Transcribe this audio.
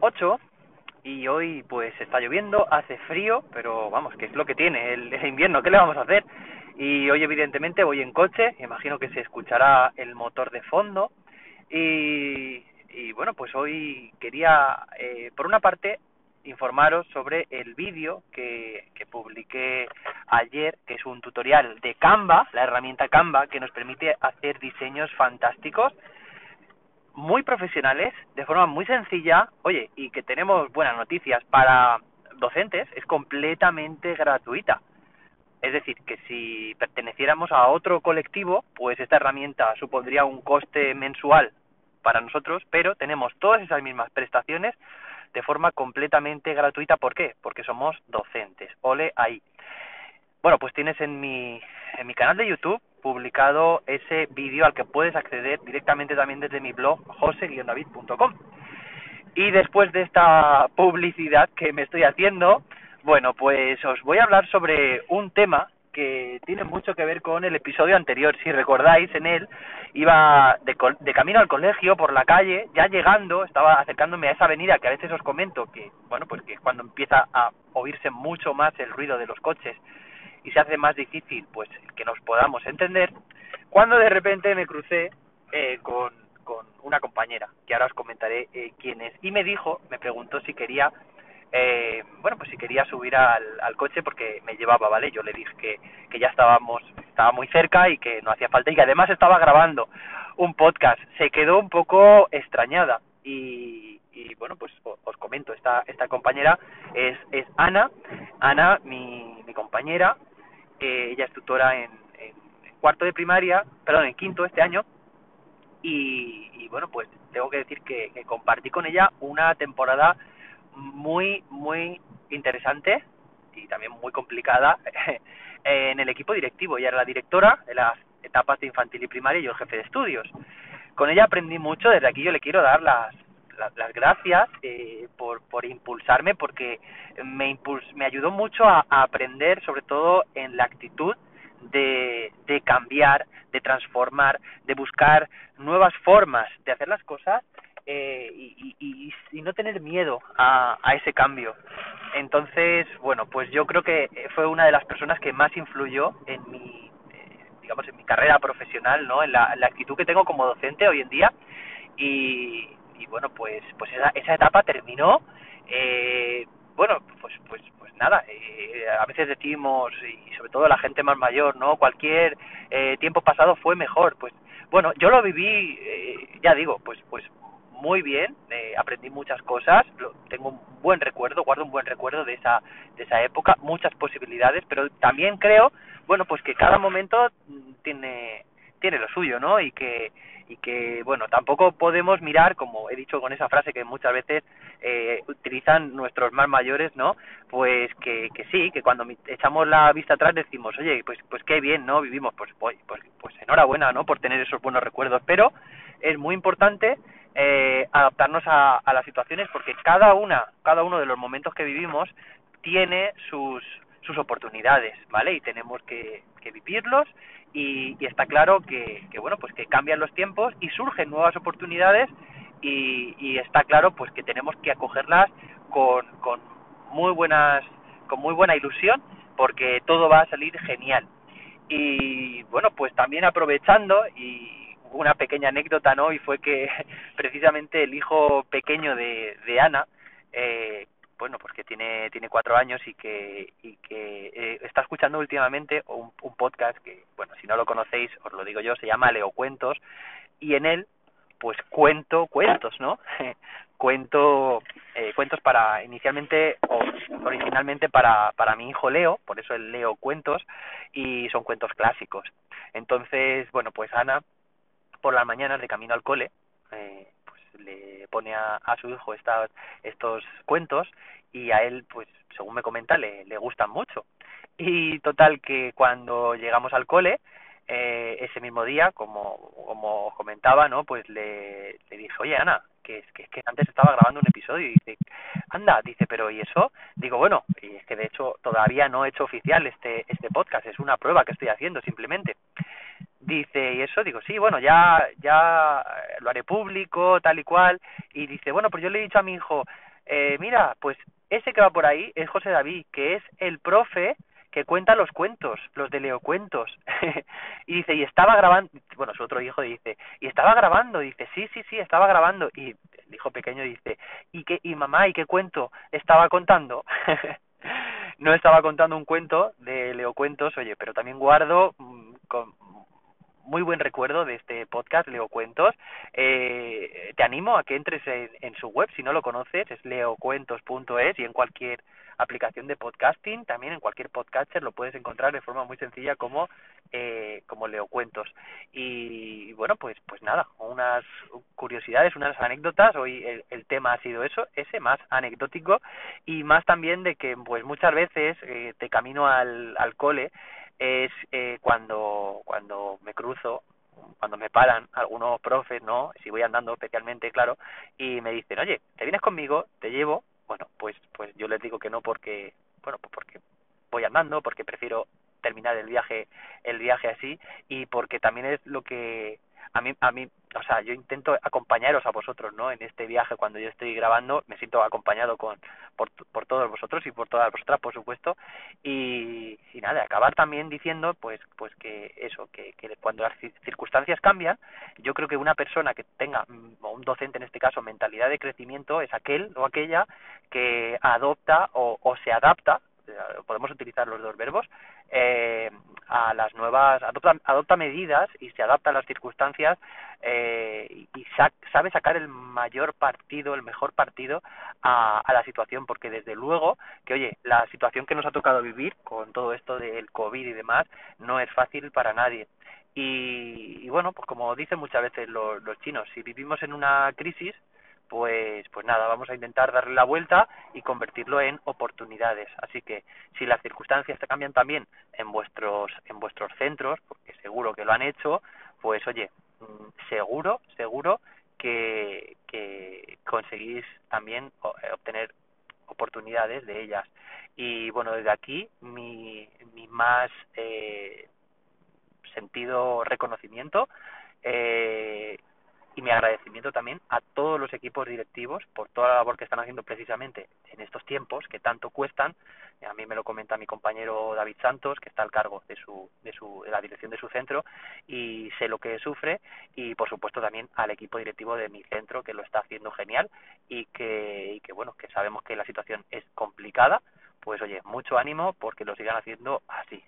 8 y hoy pues está lloviendo, hace frío, pero vamos, que es lo que tiene el, invierno, ¿qué le vamos a hacer? Y hoy evidentemente voy en coche, imagino que se escuchará el motor de fondo y, y bueno, pues hoy quería, eh, por una parte, informaros sobre el vídeo que, que publiqué ayer, que es un tutorial de Canva, la herramienta Canva, que nos permite hacer diseños fantásticos muy profesionales, de forma muy sencilla, oye, y que tenemos buenas noticias para docentes, es completamente gratuita. Es decir, que si perteneciéramos a otro colectivo, pues esta herramienta supondría un coste mensual para nosotros, pero tenemos todas esas mismas prestaciones de forma completamente gratuita. ¿Por qué? Porque somos docentes. Ole ahí. Bueno, pues tienes en mi, en mi canal de YouTube publicado ese vídeo al que puedes acceder directamente también desde mi blog jose-david.com. Y después de esta publicidad que me estoy haciendo, bueno, pues os voy a hablar sobre un tema que tiene mucho que ver con el episodio anterior. Si recordáis, en él iba de, de, camino al colegio por la calle, ya llegando, estaba acercándome a esa avenida que a veces os comento que, bueno, pues que cuando empieza a oírse mucho más el ruido de los coches y se hace más difícil pues que nos podamos entender, cuando de repente me crucé eh, con, con una compañera, que ahora os comentaré eh, quién es, y me dijo, me preguntó si quería, eh, bueno, pues si quería subir al, al coche porque me llevaba, ¿vale? Yo le dije que, que ya estábamos, estaba muy cerca y que no hacía falta. Y que además estaba grabando un podcast. Se quedó un poco extrañada. Y, y bueno, pues os comento, esta, esta compañera es, es Ana, Ana, mi, mi compañera, eh, ella es tutora en, en, cuarto de primaria, perdón, en quinto este año, y, y bueno, pues tengo que decir que, que compartí con ella una temporada muy, muy interesante y también muy complicada en el equipo directivo. Ella era la directora de las etapas de infantil y primaria y yo el jefe de estudios. Con ella aprendí mucho, desde aquí yo le quiero dar las, las, las gracias eh, por, por impulsarme porque me, impuls me ayudó mucho a, aprender sobre todo en la actitud de, de cambiar, de transformar, de buscar nuevas formas de hacer las cosas eh, y, y, y, no tener miedo a, a ese cambio. Entonces, bueno, pues yo creo que fue una de las personas que más influyó en mi, eh, digamos, en mi carrera profesional, ¿no? En la, la actitud que tengo como docente hoy en día y, y bueno, pues, pues esa, esa etapa terminó. Eh, bueno, pues, pues, pues nada, eh, a veces decimos, y sobre todo la gente más mayor, ¿no? Cualquier eh, tiempo pasado fue mejor, pues bueno, yo lo viví, eh, ya digo, pues, pues muy bien, eh, aprendí muchas cosas, lo, tengo un buen recuerdo, guardo un buen recuerdo de esa, de esa época, muchas posibilidades, pero también creo, bueno, pues que cada momento tiene, tiene lo suyo, ¿no? Y que, y que, bueno, tampoco podemos mirar, como he dicho con esa frase que muchas veces eh, utilizan nuestros más mayores, ¿no? Pues que, que sí, que cuando echamos la vista atrás decimos, oye, pues, pues qué bien, ¿no? Vivimos, pues, pues, pues enhorabuena, ¿no? Por tener esos buenos recuerdos, pero es muy importante eh, adaptarnos a, a las situaciones porque cada una, cada uno de los momentos que vivimos tiene sus sus oportunidades, ¿vale? Y tenemos que, que vivirlos y, y está claro que, que, bueno, pues que cambian los tiempos y surgen nuevas oportunidades y, y está claro pues que tenemos que acogerlas con, con muy buenas, con muy buena ilusión porque todo va a salir genial. Y bueno, pues también aprovechando y una pequeña anécdota, ¿no? Y fue que precisamente el hijo pequeño de, de Ana, eh, bueno, pues que tiene, tiene cuatro años y que, y que eh, está escuchando últimamente un, un podcast que, bueno, si no lo conocéis, os lo digo yo, se llama Leo Cuentos, y en él, pues cuento cuentos, ¿no? cuento eh, cuentos para inicialmente o originalmente para para mi hijo Leo por eso el Leo cuentos y son cuentos clásicos entonces bueno pues Ana por las mañanas de camino al cole eh, le pone a, a su hijo estas estos cuentos y a él pues según me comenta le, le gustan mucho. Y total que cuando llegamos al cole eh, ese mismo día como como comentaba no pues le, le dije oye Ana que es que, que antes estaba grabando un episodio y dice anda dice pero y eso digo bueno y es que de hecho todavía no he hecho oficial este este podcast es una prueba que estoy haciendo simplemente dice y eso digo sí bueno ya ya lo haré público tal y cual y dice bueno pues yo le he dicho a mi hijo eh, mira, pues ese que va por ahí es José David, que es el profe que cuenta los cuentos, los de Leo Cuentos. y dice, y estaba grabando, bueno, su otro hijo dice, y estaba grabando, dice, sí, sí, sí, estaba grabando. Y el hijo pequeño dice, ¿y qué, y mamá, y qué cuento estaba contando? no estaba contando un cuento de Leo Cuentos, oye, pero también guardo mm, muy buen recuerdo de este podcast, Leo Cuentos. Eh, te animo a que entres en, en, su web, si no lo conoces, es leocuentos.es y en cualquier aplicación de podcasting, también en cualquier podcaster lo puedes encontrar de forma muy sencilla como eh, como Leo Cuentos. Y bueno, pues pues nada, unas curiosidades, unas anécdotas. Hoy el, el tema ha sido eso, ese más anecdótico y más también de que pues muchas veces eh, de camino al, al cole es eh, cuando cuando me cruzo cuando me paran algunos profes, ¿no? Si voy andando especialmente, claro, y me dicen, oye, ¿te vienes conmigo? Te llevo. Bueno, pues pues yo les digo que no porque, bueno, pues porque voy andando, porque prefiero terminar el viaje el viaje así y porque también es lo que a mí a mí o sea yo intento acompañaros a vosotros no en este viaje cuando yo estoy grabando me siento acompañado con por, por todos vosotros y por todas vosotras por supuesto. Y, y nada acabar también diciendo pues pues que eso que, que cuando las circunstancias cambian yo creo que una persona que tenga o un docente en este caso mentalidad de crecimiento es aquel o aquella que adopta o, o se adapta podemos utilizar los dos verbos eh, a las nuevas adopta, adopta medidas y se adapta a las circunstancias eh, y sa sabe sacar el mayor partido el mejor partido a, a la situación porque desde luego que oye la situación que nos ha tocado vivir con todo esto del covid y demás no es fácil para nadie. Y, y bueno pues como dicen muchas veces los, los chinos si vivimos en una crisis pues pues nada, vamos a intentar darle la vuelta y convertirlo en oportunidades. Así que si las circunstancias te cambian también en vuestros en vuestros centros, porque seguro que lo han hecho, pues oye, mm, seguro, seguro que, que conseguís también eh, obtener oportunidades de ellas. Y bueno, desde aquí mi, mi más eh, sentido reconocimiento eh, y mi agradecimiento también a todos los equipos directivos por toda la labor que están haciendo precisamente en estos tiempos que tanto cuestan. A mí me lo comenta mi compañero David Santos, que está al cargo de su, de su, de la dirección de su centro y sé lo que sufre y por supuesto también al equipo directivo de mi centro que lo está haciendo genial y que, y que bueno, que sabemos que la situación es complicada, pues oye, mucho ánimo porque lo sigan haciendo así.